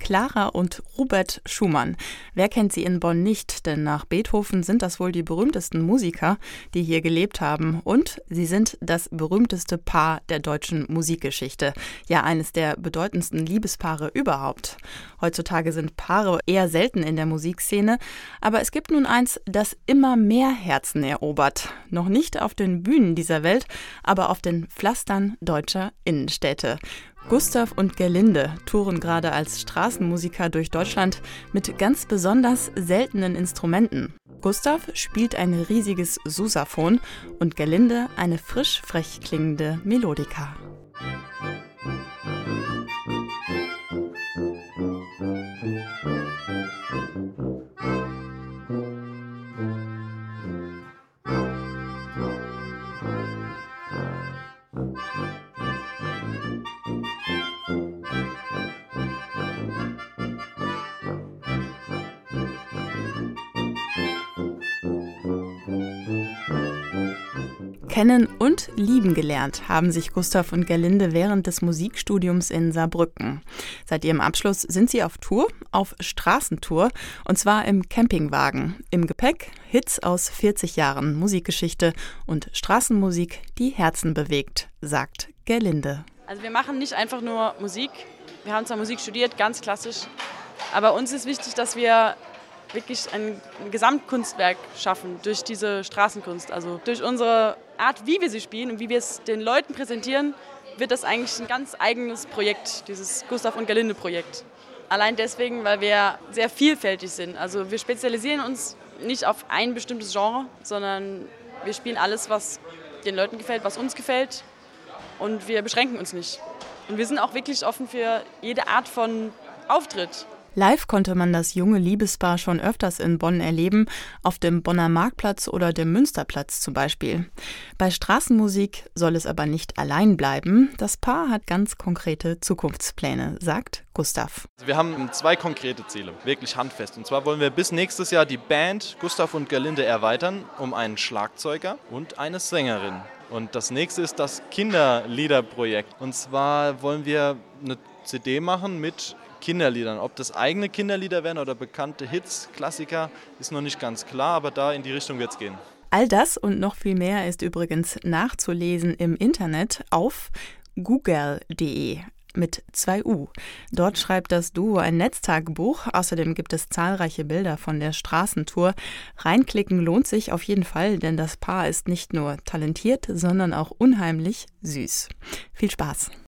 Clara und Robert Schumann. Wer kennt sie in Bonn nicht? Denn nach Beethoven sind das wohl die berühmtesten Musiker, die hier gelebt haben. Und sie sind das berühmteste Paar der deutschen Musikgeschichte. Ja, eines der bedeutendsten Liebespaare überhaupt. Heutzutage sind Paare eher selten in der Musikszene. Aber es gibt nun eins, das immer mehr Herzen erobert. Noch nicht auf den Bühnen dieser Welt, aber auf den Pflastern deutscher Innenstädte. Gustav und Gerlinde touren gerade als Straßenmusiker durch Deutschland mit ganz besonders seltenen Instrumenten. Gustav spielt ein riesiges Susaphon und Gerlinde eine frisch frech klingende Melodika. Kennen und lieben gelernt haben sich Gustav und Gerlinde während des Musikstudiums in Saarbrücken. Seit ihrem Abschluss sind sie auf Tour, auf Straßentour, und zwar im Campingwagen. Im Gepäck Hits aus 40 Jahren Musikgeschichte und Straßenmusik, die Herzen bewegt, sagt Gerlinde. Also wir machen nicht einfach nur Musik. Wir haben zwar Musik studiert, ganz klassisch, aber uns ist wichtig, dass wir wirklich ein Gesamtkunstwerk schaffen durch diese Straßenkunst. Also durch unsere Art, wie wir sie spielen und wie wir es den Leuten präsentieren, wird das eigentlich ein ganz eigenes Projekt, dieses Gustav und Gerlinde Projekt. Allein deswegen, weil wir sehr vielfältig sind. Also wir spezialisieren uns nicht auf ein bestimmtes Genre, sondern wir spielen alles, was den Leuten gefällt, was uns gefällt und wir beschränken uns nicht. Und wir sind auch wirklich offen für jede Art von Auftritt. Live konnte man das junge Liebespaar schon öfters in Bonn erleben, auf dem Bonner Marktplatz oder dem Münsterplatz zum Beispiel. Bei Straßenmusik soll es aber nicht allein bleiben. Das Paar hat ganz konkrete Zukunftspläne, sagt Gustav. Also wir haben zwei konkrete Ziele, wirklich handfest. Und zwar wollen wir bis nächstes Jahr die Band Gustav und Gerlinde erweitern um einen Schlagzeuger und eine Sängerin. Und das nächste ist das Kinderliederprojekt. Und zwar wollen wir eine CD machen mit Kinderliedern. Ob das eigene Kinderlieder werden oder bekannte Hits, Klassiker, ist noch nicht ganz klar, aber da in die Richtung wird es gehen. All das und noch viel mehr ist übrigens nachzulesen im Internet auf google.de mit zwei U. Dort schreibt das Duo ein Netztagebuch. Außerdem gibt es zahlreiche Bilder von der Straßentour. Reinklicken lohnt sich auf jeden Fall, denn das Paar ist nicht nur talentiert, sondern auch unheimlich süß. Viel Spaß!